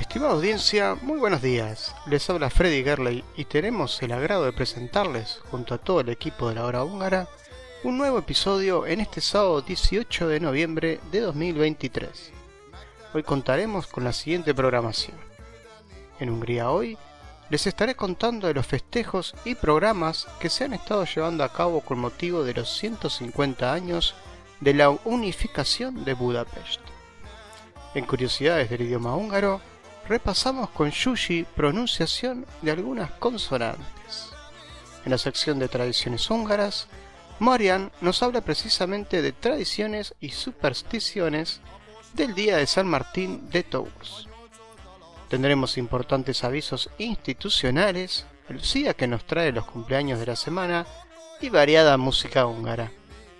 Estimada audiencia, muy buenos días. Les habla Freddy Gerley y tenemos el agrado de presentarles, junto a todo el equipo de la hora húngara, un nuevo episodio en este sábado 18 de noviembre de 2023. Hoy contaremos con la siguiente programación. En Hungría hoy les estaré contando de los festejos y programas que se han estado llevando a cabo con motivo de los 150 años de la unificación de Budapest. En curiosidades del idioma húngaro, repasamos con Yushi pronunciación de algunas consonantes. En la sección de tradiciones húngaras, Marian nos habla precisamente de tradiciones y supersticiones del día de San Martín de Tours. Tendremos importantes avisos institucionales, Lucía que nos trae los cumpleaños de la semana y variada música húngara.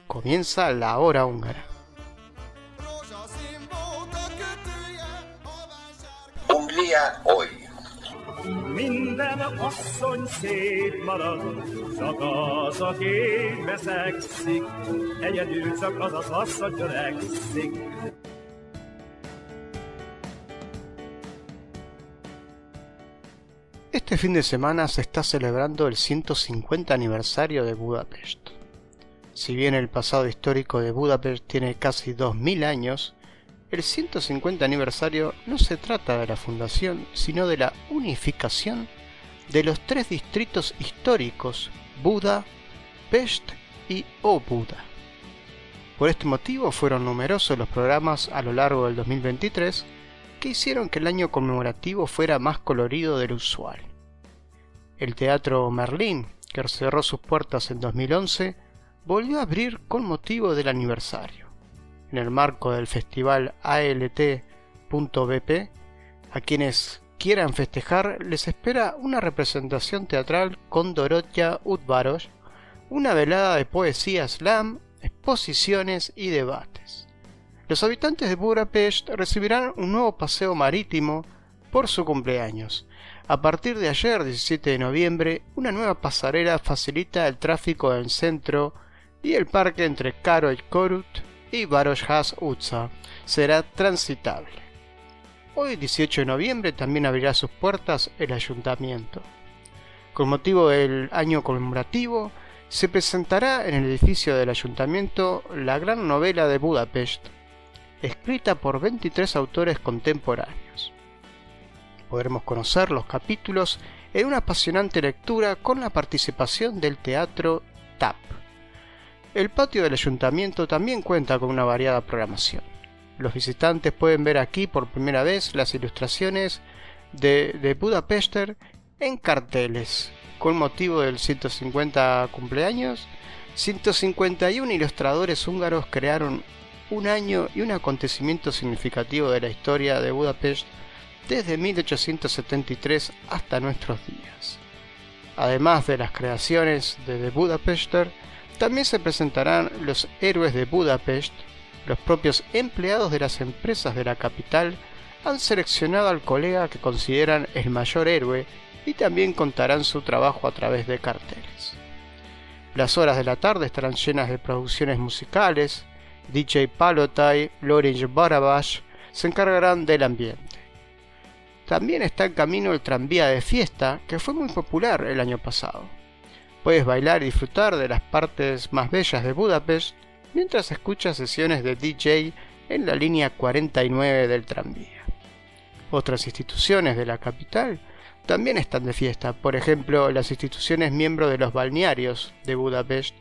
Comienza la hora húngara. Hungría hoy. Este fin de semana se está celebrando el 150 aniversario de Budapest. Si bien el pasado histórico de Budapest tiene casi 2000 años, el 150 aniversario no se trata de la fundación, sino de la unificación de los tres distritos históricos, Buda, Pest y Obuda. Por este motivo fueron numerosos los programas a lo largo del 2023 hicieron que el año conmemorativo fuera más colorido del usual. El Teatro Merlín, que cerró sus puertas en 2011, volvió a abrir con motivo del aniversario. En el marco del festival ALT.bp, a quienes quieran festejar les espera una representación teatral con Dorotia Utvaros, una velada de poesía slam, exposiciones y debates. Los habitantes de Budapest recibirán un nuevo paseo marítimo por su cumpleaños. A partir de ayer, 17 de noviembre, una nueva pasarela facilita el tráfico del centro y el parque entre Karo Korut y Baroshas Utsa será transitable. Hoy, 18 de noviembre, también abrirá sus puertas el ayuntamiento. Con motivo del año conmemorativo, se presentará en el edificio del ayuntamiento la gran novela de Budapest, escrita por 23 autores contemporáneos. Podremos conocer los capítulos en una apasionante lectura con la participación del teatro TAP. El patio del ayuntamiento también cuenta con una variada programación. Los visitantes pueden ver aquí por primera vez las ilustraciones de, de Budapester en carteles. Con motivo del 150 cumpleaños, 151 ilustradores húngaros crearon un año y un acontecimiento significativo de la historia de Budapest desde 1873 hasta nuestros días. Además de las creaciones de The Budapester, también se presentarán los héroes de Budapest. Los propios empleados de las empresas de la capital han seleccionado al colega que consideran el mayor héroe y también contarán su trabajo a través de carteles. Las horas de la tarde estarán llenas de producciones musicales. DJ Palotai, Lorenz Barabash se encargarán del ambiente. También está en camino el tranvía de fiesta, que fue muy popular el año pasado. Puedes bailar y disfrutar de las partes más bellas de Budapest mientras escuchas sesiones de DJ en la línea 49 del tranvía. Otras instituciones de la capital también están de fiesta, por ejemplo las instituciones miembros de los balnearios de Budapest.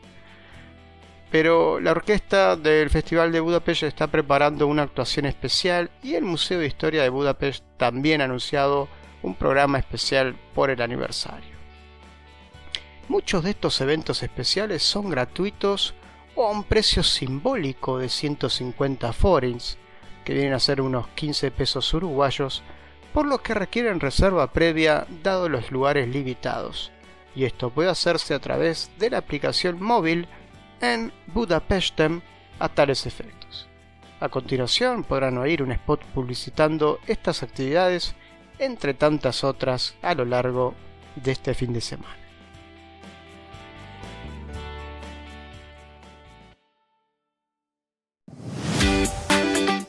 Pero la orquesta del Festival de Budapest está preparando una actuación especial y el Museo de Historia de Budapest también ha anunciado un programa especial por el aniversario. Muchos de estos eventos especiales son gratuitos o a un precio simbólico de 150 forints, que vienen a ser unos 15 pesos uruguayos, por lo que requieren reserva previa dado los lugares limitados, y esto puede hacerse a través de la aplicación móvil en Budapestem a tales efectos. A continuación podrán oír un spot publicitando estas actividades entre tantas otras a lo largo de este fin de semana.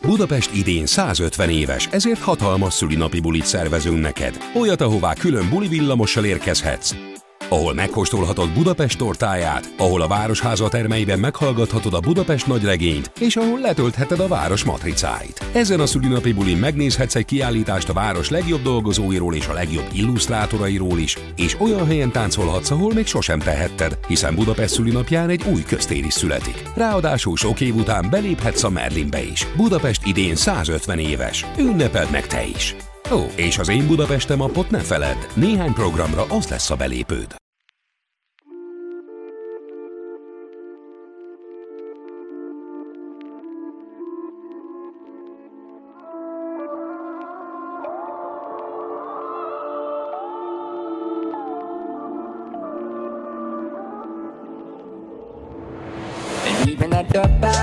Budapest idén 150 éves, ezért hatalmas szülinapi bulit szervezünk neked. Olyat, ahová külön buli villamossal érkezhetsz ahol megkóstolhatod Budapest tortáját, ahol a Városháza termeiben meghallgathatod a Budapest nagyregényt, és ahol letöltheted a város matricáit. Ezen a szülinapi bulin megnézhetsz egy kiállítást a város legjobb dolgozóiról és a legjobb illusztrátorairól is, és olyan helyen táncolhatsz, ahol még sosem tehetted, hiszen Budapest szülinapján egy új köztér is születik. Ráadásul sok év után beléphetsz a Merlinbe is. Budapest idén 150 éves. Ünnepeld meg te is! Ó, és az Én Budapestem appot ne feledd, néhány programra az lesz a belépőd. Even at the back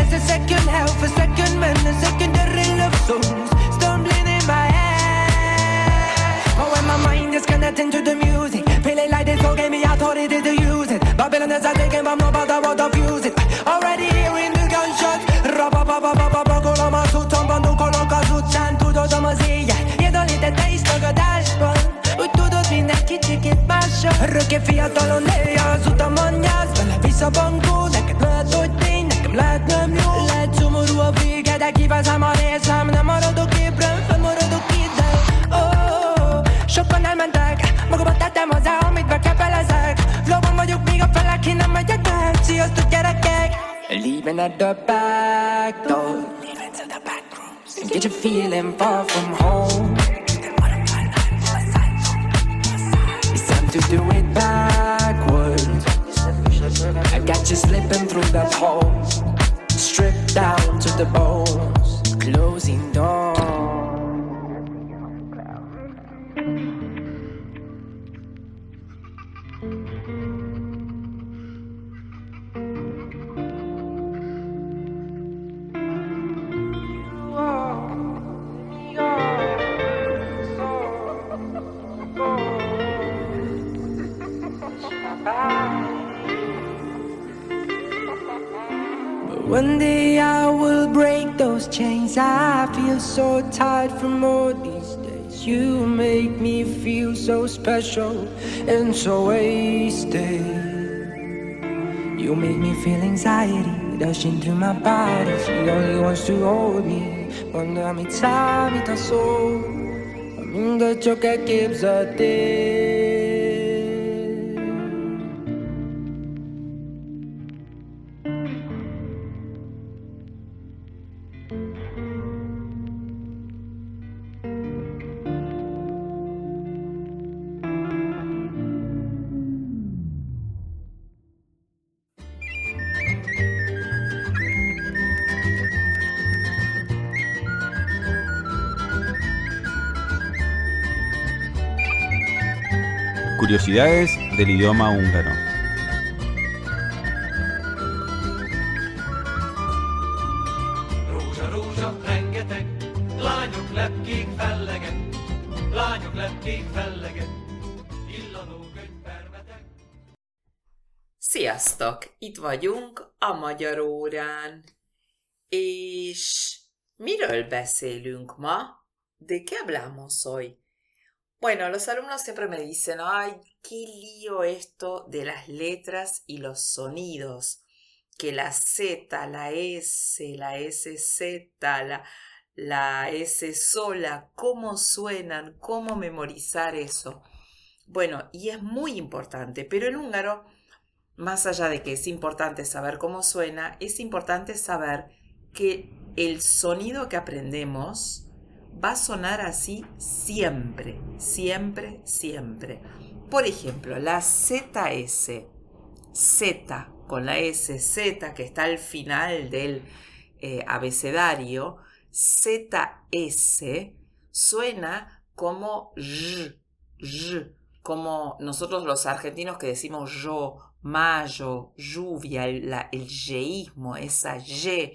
As a second half, a second man, a secondary love songs stumbling in my head. Oh, but when my mind is connecting to the music, feeling like this all gave me authority to use it. Babylon is a taking, but nobody want to fuse it. Already hearing the gunshots. Rapa pa pa pa pa pa koloma su tomba nu koloka su chan tu do doma zija. Jedolite te istoga dašpon. U tu do dvina kičikit mašo. Ruke fiatolone, ja su tamo njaz. Bela viso bongu, ne lehet nem jó Lehet szomorú a vége, de kivezem a részem Nem maradok ébren, fennmaradok ide oh, Sokan elmentek Magamat tettem hozzá, amit bekepelezek Flowban vagyok, még a felek, én nem megyek el Sziasztok gyerekek Leaving at the back door. Leaving to the back rooms. Get you feeling far from home. It's time to do it backwards. I got you slipping through that hole. Stripped down to the bones. Closing doors. Feel so tired from all these days. You make me feel so special and so wasted. You make me feel anxiety rushing through my body. She only wants to hold me. Quando ami mi da solo, aminda ciò che gives a te. Curiosidades del idioma húngaro. Sziasztok! Itt vagyunk a Magyar órán. És miről beszélünk ma? ¿De qué hablamos hoy? Bueno, los alumnos siempre me dicen, ay, qué lío esto de las letras y los sonidos. Que la Z, la S, la SZ, la, la S sola, cómo suenan, cómo memorizar eso. Bueno, y es muy importante, pero en húngaro, más allá de que es importante saber cómo suena, es importante saber que el sonido que aprendemos va a sonar así siempre, siempre, siempre. Por ejemplo, la ZS, Z con la SZ que está al final del eh, abecedario, ZS suena como y, y, como nosotros los argentinos que decimos yo, mayo, lluvia, el, la, el yeísmo, esa Y.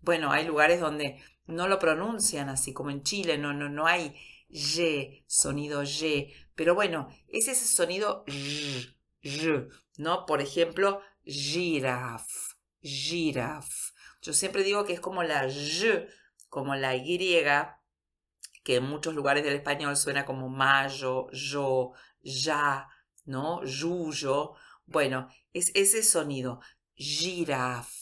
Bueno, hay lugares donde no lo pronuncian así, como en Chile, no, no, no hay Y, sonido Y, pero bueno, es ese sonido ¿no? Por ejemplo, giraffe, giraffe. Yo siempre digo que es como la Y, como la Y, que en muchos lugares del español suena como mayo, yo, ya, ¿no? Yuyo. Bueno, es ese sonido, giraffe.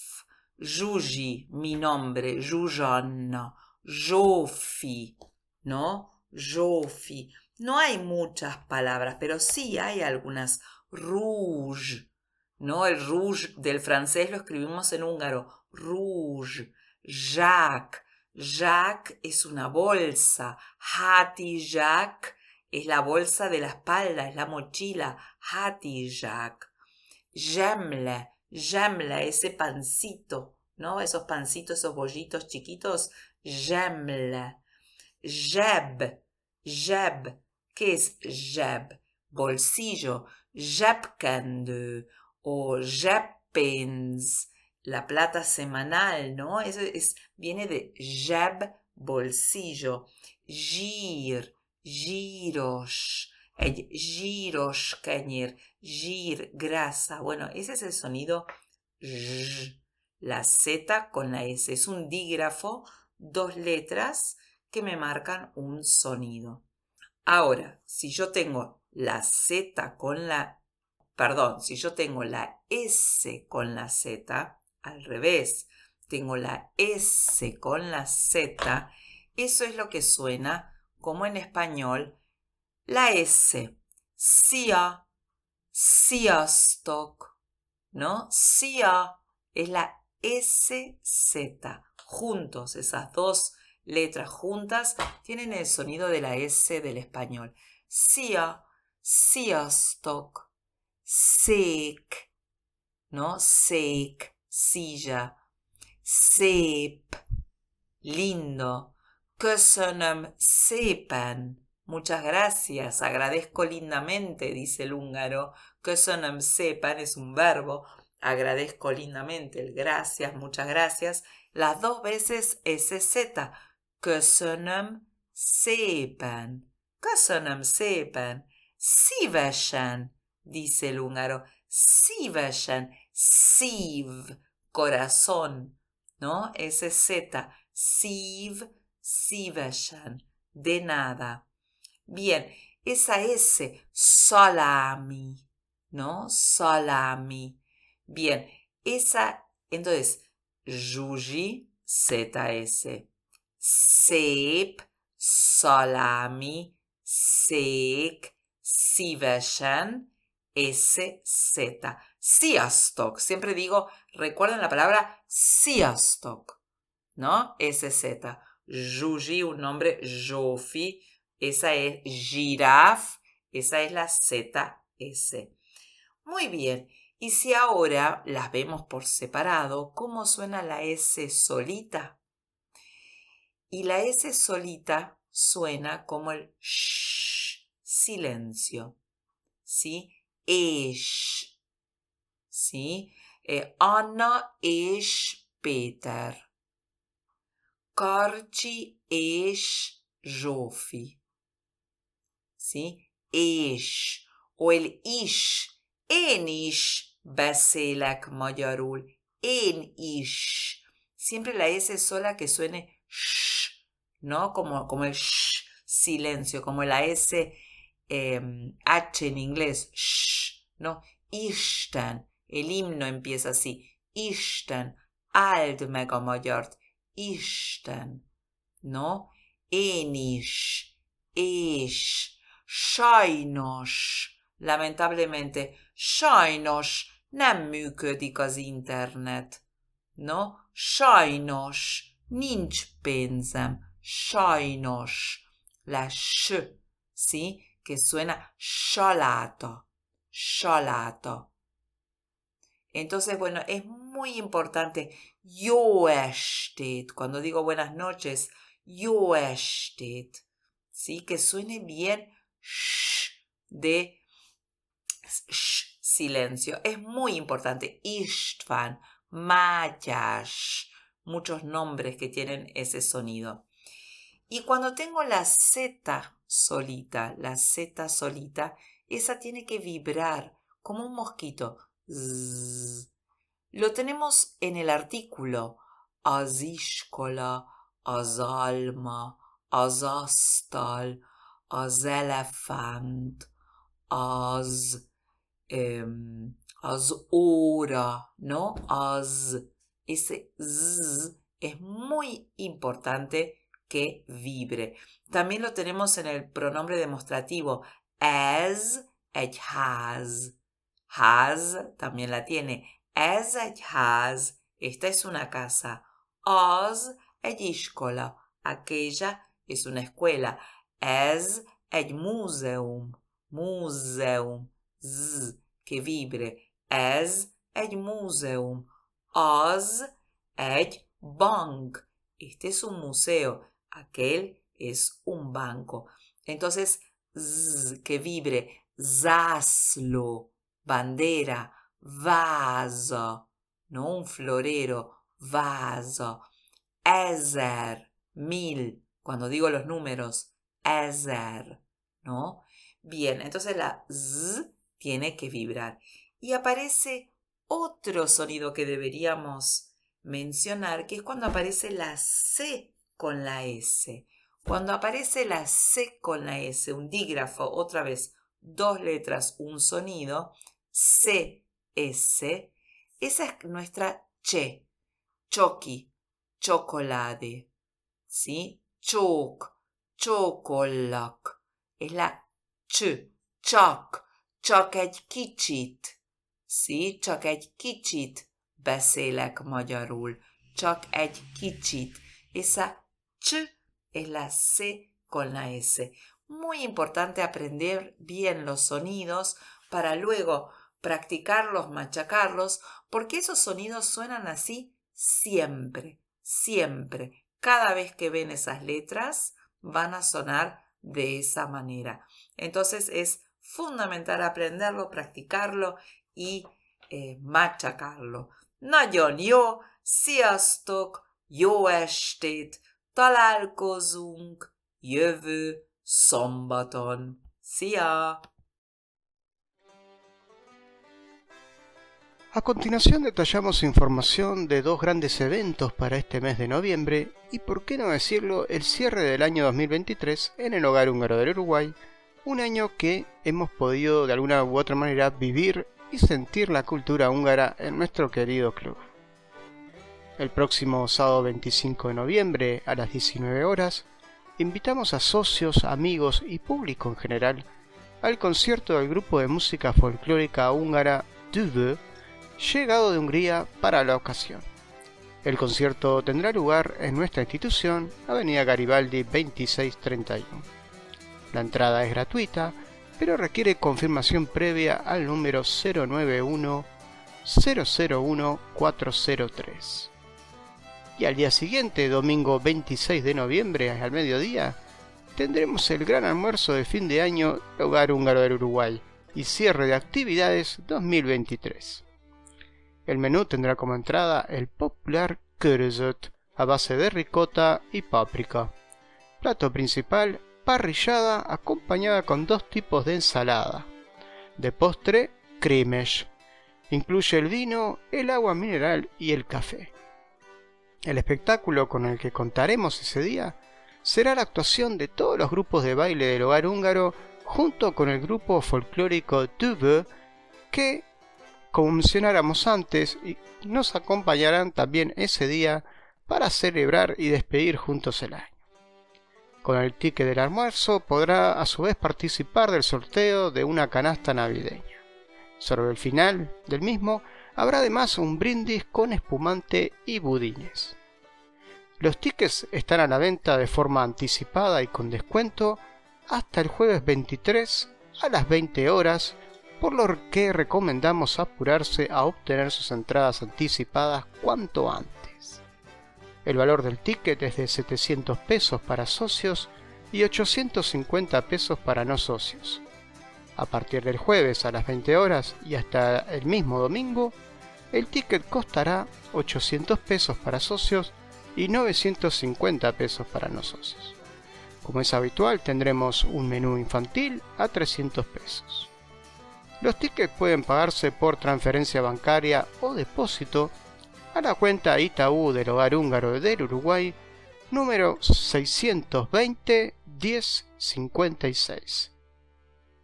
Yuji, mi nombre, Yujon, Jofi, ¿no? Jofi. No hay muchas palabras, pero sí hay algunas. Rouge, ¿no? El rouge del francés lo escribimos en húngaro. Rouge. Jacques. Jacques es una bolsa. Hati Jack es la bolsa de la espalda, es la mochila. Hati Jack. Gemle Gemla, ese pancito, ¿no? Esos pancitos, esos bollitos chiquitos. Gemla. Jeb. Jeb. ¿Qué es jeb? Bolsillo. Jebkende o Jebpens. La plata semanal, ¿no? Eso es, viene de jeb, bolsillo. Gir. Giros giros kenyir, gir, grasa. Bueno, ese es el sonido La Z con la S. Es un dígrafo, dos letras que me marcan un sonido. Ahora, si yo tengo la Z con la... Perdón, si yo tengo la S con la Z, al revés, tengo la S con la Z, eso es lo que suena como en español la S, Sia, Siastok, ¿no? Sia es la SZ. Juntos, esas dos letras juntas tienen el sonido de la S del español. Sia, Siastok, Sek, ¿no? Sek, silla, Sep, lindo, Köszönöm szépen, Muchas gracias, agradezco lindamente, dice el húngaro. Köszönöm sepan es un verbo. Agradezco lindamente el gracias, muchas gracias. Las dos veces SZ. Köszönöm szépen. Köszönöm szépen. Szívesen, dice el húngaro. Szívesen. Szív, corazón, ¿no? SZ. Szív, szívesen. De nada. Bien, esa S, salami, ¿no? Salami. Bien, esa, entonces, Juji, ZS. Szép, salami, szék, szívesen, SZ. Sziasztok. Siempre digo, recuerden la palabra sziasztok, ¿no? SZ. Juji, un nombre, Jofi, esa es giraffe, esa es la ZS. Muy bien, y si ahora las vemos por separado, ¿cómo suena la S solita? Y la S solita suena como el shh, silencio. ¿sí? És, ¿sí? Eh, Anna és Péter. Karcsi és Zsófi. ¿Sí? És. El is. Én is beszélek magyarul. Én is. Siempre la S sola que suene sh, ¿no? Como, como el sh, silencio, como la S eh, H en inglés, sh, ¿no? Isten, el himno empieza así, Isten, áld meg a magyart, Isten, ¿no? Én is, és, sajnos, lamentablemente, sajnos nem működik az internet, no? Sajnos, nincs pénzem, sajnos, la sh, ¿sí? Que suena shalata, shalata. Entonces, bueno, es muy importante yo estet, cuando digo buenas noches, yo estet, ¿sí? Que suene bien sh de silencio. Es muy importante. Istvan, Mayash, muchos nombres que tienen ese sonido. Y cuando tengo la Z solita, la Z solita, esa tiene que vibrar como un mosquito. Lo tenemos en el artículo azishkola, azalma, azasztal, az elefánt, az, um, az óra, ¿no? Az, ese z es muy importante que vibre. También lo tenemos en el pronombre demostrativo. Egy ház. Ház también la tiene. Egy ház. Esta es una casa. Az egy iskola. Aquella es una escuela. Ez egy múzeum. Múzeum. Z, que vibre. Ez egy múzeum. Az egy bank. Este es un museo. Aquel es un banco. Entonces, z, que vibre. Zaslo. Bandera. Vaso. No un florero. Vaso. Ezer. Mil cuando digo los números, ¿no? Bien, entonces la z tiene que vibrar. Y aparece otro sonido que deberíamos mencionar, que es cuando aparece la C con la S. Cuando aparece la C con la S, un dígrafo, otra vez, dos letras, un sonido, C, S, esa es nuestra che, choki, chocolate, ¿sí? Chok, chokolak. És la cs, csak, csak egy kicsit. Szí, csak egy kicsit beszélek magyarul. Csak egy kicsit. Esa ch es la C con la S. Muy importante aprender bien los sonidos para luego practicarlos, machacarlos, porque esos sonidos suenan así siempre, siempre cada vez que ven esas letras van a sonar de esa manera. Entonces es fundamental aprenderlo, practicarlo y eh, machacarlo. Nagyon jó, sziasztok, jó estét, találkozunk jövő szombaton. Szia! A continuación detallamos información de dos grandes eventos para este mes de noviembre y, por qué no decirlo, el cierre del año 2023 en el hogar húngaro del Uruguay, un año que hemos podido de alguna u otra manera vivir y sentir la cultura húngara en nuestro querido club. El próximo sábado 25 de noviembre a las 19 horas, invitamos a socios, amigos y público en general al concierto del grupo de música folclórica húngara Dube llegado de Hungría para la ocasión. El concierto tendrá lugar en nuestra institución, Avenida Garibaldi 2631. La entrada es gratuita, pero requiere confirmación previa al número 091 001 403. Y al día siguiente, domingo 26 de noviembre, al mediodía, tendremos el gran almuerzo de fin de año del Hogar Húngaro del Uruguay, y cierre de actividades 2023. El menú tendrá como entrada el popular currysut a base de ricota y páprica. Plato principal, parrillada acompañada con dos tipos de ensalada. De postre, krimesh. Incluye el vino, el agua mineral y el café. El espectáculo con el que contaremos ese día será la actuación de todos los grupos de baile del hogar húngaro junto con el grupo folclórico Tube que, como mencionáramos antes, nos acompañarán también ese día para celebrar y despedir juntos el año. Con el ticket del almuerzo podrá a su vez participar del sorteo de una canasta navideña. Sobre el final del mismo habrá además un brindis con espumante y budines. Los tickets están a la venta de forma anticipada y con descuento hasta el jueves 23 a las 20 horas, por lo que recomendamos apurarse a obtener sus entradas anticipadas cuanto antes. El valor del ticket es de 700 pesos para socios y 850 pesos para no socios. A partir del jueves a las 20 horas y hasta el mismo domingo, el ticket costará 800 pesos para socios y 950 pesos para no socios. Como es habitual, tendremos un menú infantil a 300 pesos. Los tickets pueden pagarse por transferencia bancaria o depósito a la cuenta Itaú del Hogar Húngaro del Uruguay, número 620 1056.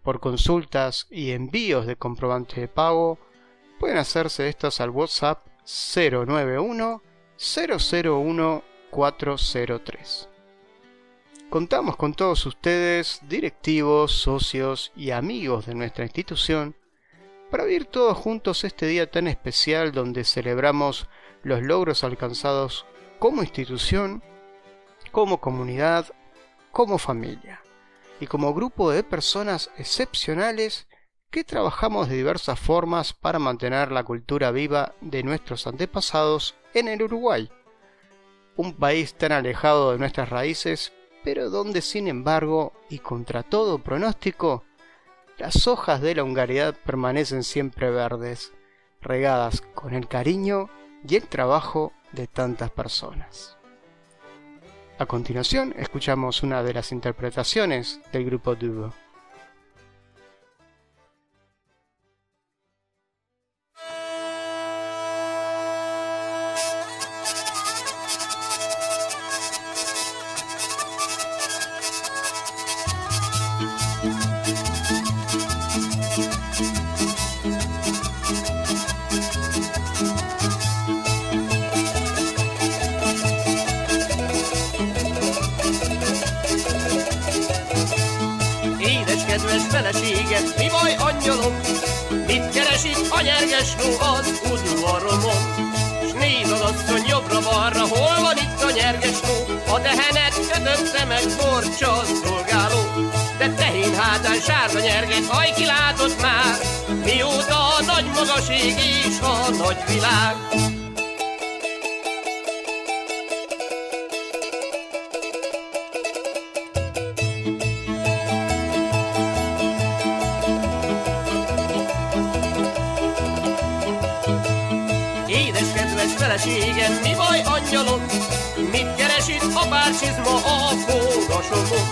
Por consultas y envíos de comprobante de pago, pueden hacerse estos al WhatsApp 091 001 403. Contamos con todos ustedes, directivos, socios y amigos de nuestra institución, para vivir todos juntos este día tan especial donde celebramos los logros alcanzados como institución, como comunidad, como familia y como grupo de personas excepcionales que trabajamos de diversas formas para mantener la cultura viva de nuestros antepasados en el Uruguay, un país tan alejado de nuestras raíces, pero donde sin embargo, y contra todo pronóstico, las hojas de la hungaridad permanecen siempre verdes, regadas con el cariño y el trabajo de tantas personas. A continuación, escuchamos una de las interpretaciones del grupo Duo. Feleséget, mi baj angyalom? Mit keresik a nyerges ló az udvaromon? S nézd az asszony jobbra-balra, hol van itt a nyerges ló? A tehenet kötötte meg borcsa a szolgáló. De tehén hátán sárga nyerget, haj ki látott már, mióta a nagy magaség és a nagy világ. Feleségem, mi baj angyalom? Mit keres itt a párcsizma a fogasomon?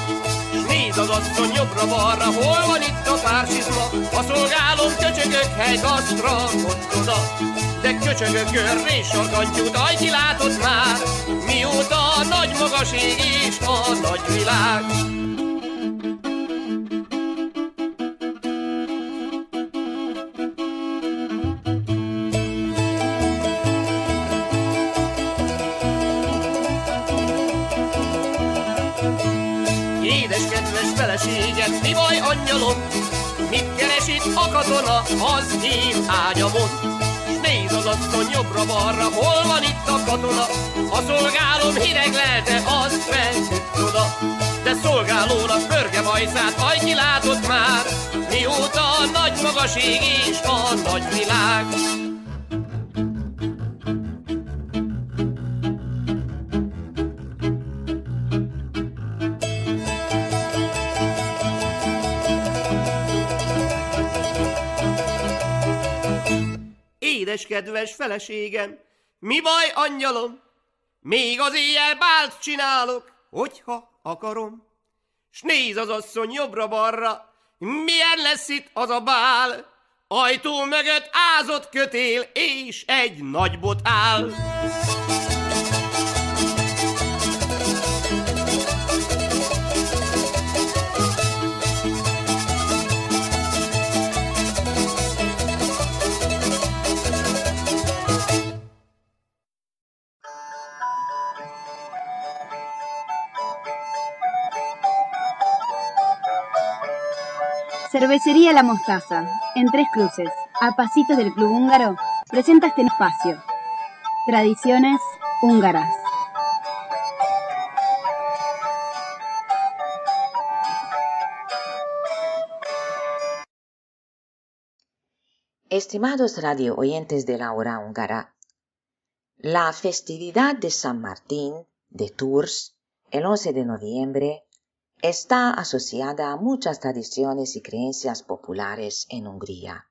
S nézd az asszony jobbra-balra, hol van itt a párcsizma? A szolgálom köcsögök hely gasztra, mondd oda. De köcsögök görr és sarkantyút, aj ki látott már, mióta a nagy magaség és a nagy világ. Kedves feleségem, mi baj angyalom? Mit keres itt a katona az én ágyamon? S az asszony jobbra-balra, hol van itt a katona? A szolgálom hideg lelte, az fent oda. De szolgálónak pörge bajszát, aj ki látott már, mióta a nagy magaség és a nagy világ. Édes kedves feleségem, mi baj, angyalom? Még az éjjel bált csinálok, hogyha akarom. S néz az asszony jobbra-balra, milyen lesz itt az a bál? Ajtó mögött ázott kötél, és egy nagy bot áll. Cervecería La Mostaza, en Tres Cruces, a pasitos del Club Húngaro, presenta este espacio. Tradiciones húngaras. Estimados radio oyentes de la hora húngara, la festividad de San Martín de Tours, el 11 de noviembre, está asociada a muchas tradiciones y creencias populares en Hungría.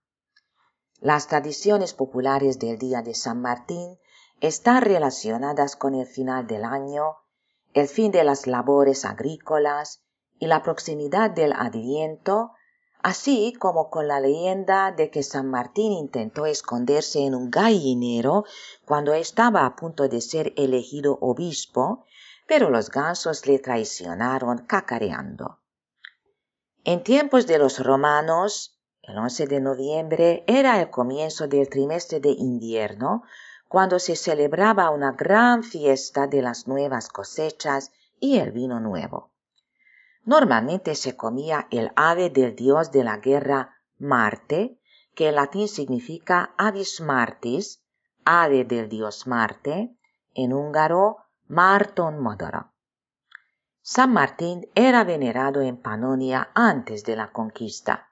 Las tradiciones populares del Día de San Martín están relacionadas con el final del año, el fin de las labores agrícolas y la proximidad del Adviento, así como con la leyenda de que San Martín intentó esconderse en un gallinero cuando estaba a punto de ser elegido obispo pero los gansos le traicionaron cacareando. En tiempos de los romanos, el 11 de noviembre era el comienzo del trimestre de invierno, cuando se celebraba una gran fiesta de las nuevas cosechas y el vino nuevo. Normalmente se comía el ave del dios de la guerra Marte, que en latín significa avis martis, ave del dios Marte, en húngaro Márton madara. San Martín era venerado en Panonia antes de la conquista.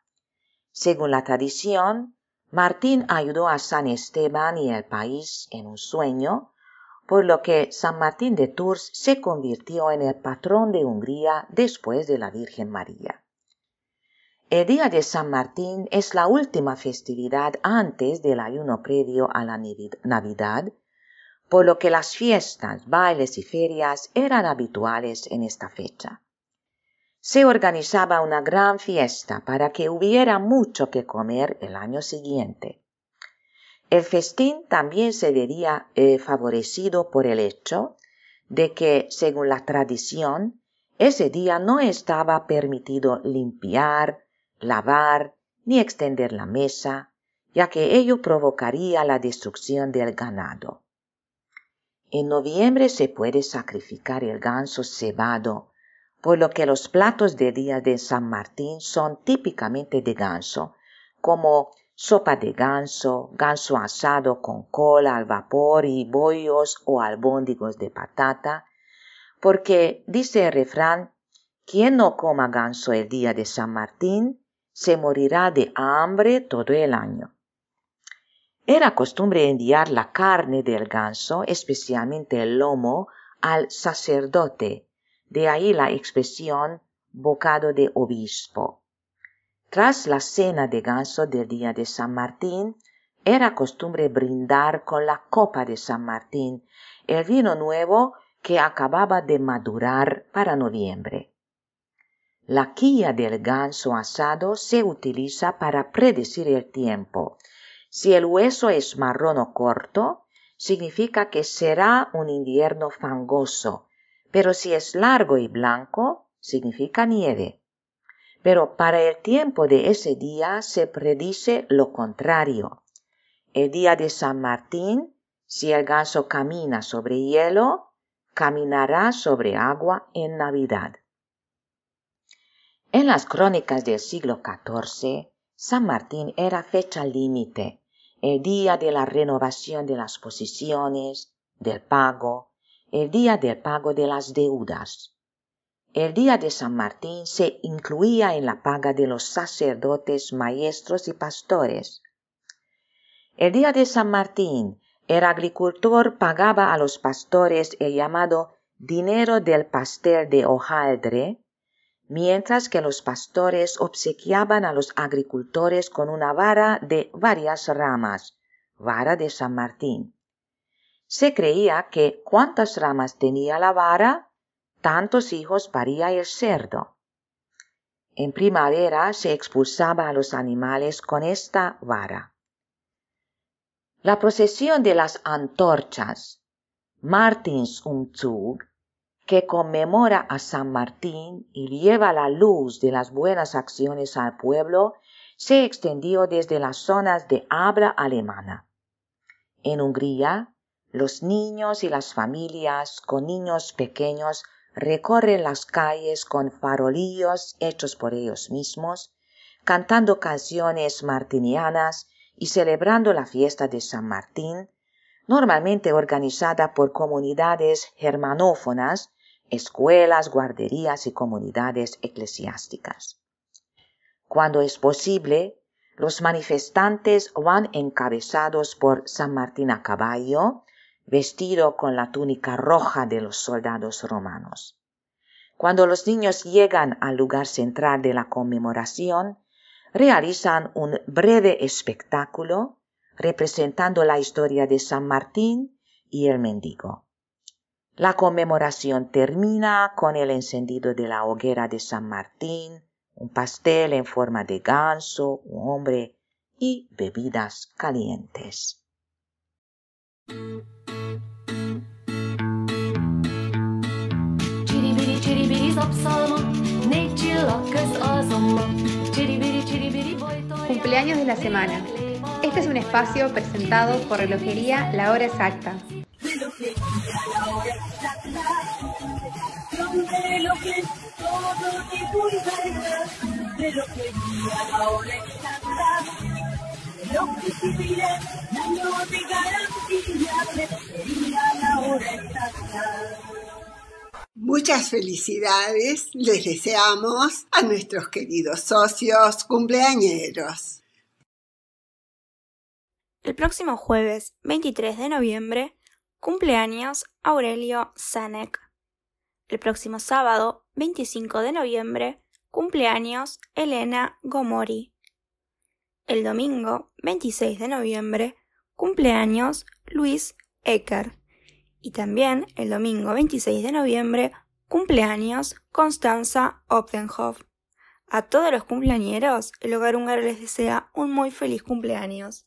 Según la tradición, Martín ayudó a San Esteban y al país en un sueño, por lo que San Martín de Tours se convirtió en el patrón de Hungría después de la Virgen María. El día de San Martín es la última festividad antes del ayuno previo a la Navidad por lo que las fiestas, bailes y ferias eran habituales en esta fecha. Se organizaba una gran fiesta para que hubiera mucho que comer el año siguiente. El festín también se vería eh, favorecido por el hecho de que, según la tradición, ese día no estaba permitido limpiar, lavar ni extender la mesa, ya que ello provocaría la destrucción del ganado. En noviembre se puede sacrificar el ganso cebado, por lo que los platos de día de San Martín son típicamente de ganso, como sopa de ganso, ganso asado con cola al vapor y bollos o albóndigos de patata, porque dice el refrán, quien no coma ganso el día de San Martín, se morirá de hambre todo el año. Era costumbre enviar la carne del ganso, especialmente el lomo, al sacerdote, de ahí la expresión bocado de obispo. Tras la cena de ganso del día de San Martín, era costumbre brindar con la copa de San Martín el vino nuevo que acababa de madurar para noviembre. La quilla del ganso asado se utiliza para predecir el tiempo si el hueso es marrón o corto, significa que será un invierno fangoso, pero si es largo y blanco, significa nieve. Pero para el tiempo de ese día se predice lo contrario. El día de San Martín, si el ganso camina sobre hielo, caminará sobre agua en Navidad. En las crónicas del siglo XIV, San Martín era fecha límite, el día de la renovación de las posiciones, del pago, el día del pago de las deudas. El día de San Martín se incluía en la paga de los sacerdotes, maestros y pastores. El día de San Martín, el agricultor pagaba a los pastores el llamado dinero del pastel de hojaldre, mientras que los pastores obsequiaban a los agricultores con una vara de varias ramas, vara de San Martín. Se creía que cuantas ramas tenía la vara, tantos hijos paría el cerdo. En primavera se expulsaba a los animales con esta vara. La procesión de las antorchas, Martinsumzug, que conmemora a San Martín y lleva la luz de las buenas acciones al pueblo, se extendió desde las zonas de habla alemana. En Hungría, los niños y las familias con niños pequeños recorren las calles con farolillos hechos por ellos mismos, cantando canciones martinianas y celebrando la fiesta de San Martín, normalmente organizada por comunidades germanófonas, escuelas, guarderías y comunidades eclesiásticas. Cuando es posible, los manifestantes van encabezados por San Martín a caballo, vestido con la túnica roja de los soldados romanos. Cuando los niños llegan al lugar central de la conmemoración, realizan un breve espectáculo representando la historia de San Martín y el mendigo. La conmemoración termina con el encendido de la hoguera de San Martín, un pastel en forma de ganso, un hombre y bebidas calientes. Csiribiri, csiribiri, zapszalma, négy csillag köz azomma. Csiribiri, csiribiri, bojtolja. Cumpleaños de la semana. Este es un espacio presentado por Relojería La Hora Exacta. Muchas felicidades les deseamos a nuestros queridos socios cumpleañeros. El próximo jueves 23 de noviembre, cumpleaños Aurelio Sanek. El próximo sábado 25 de noviembre, cumpleaños Elena Gomori. El domingo 26 de noviembre, cumpleaños Luis Ecker. Y también el domingo 26 de noviembre, cumpleaños Constanza Optenhoff. A todos los cumpleañeros, el Hogar Húngaro les desea un muy feliz cumpleaños.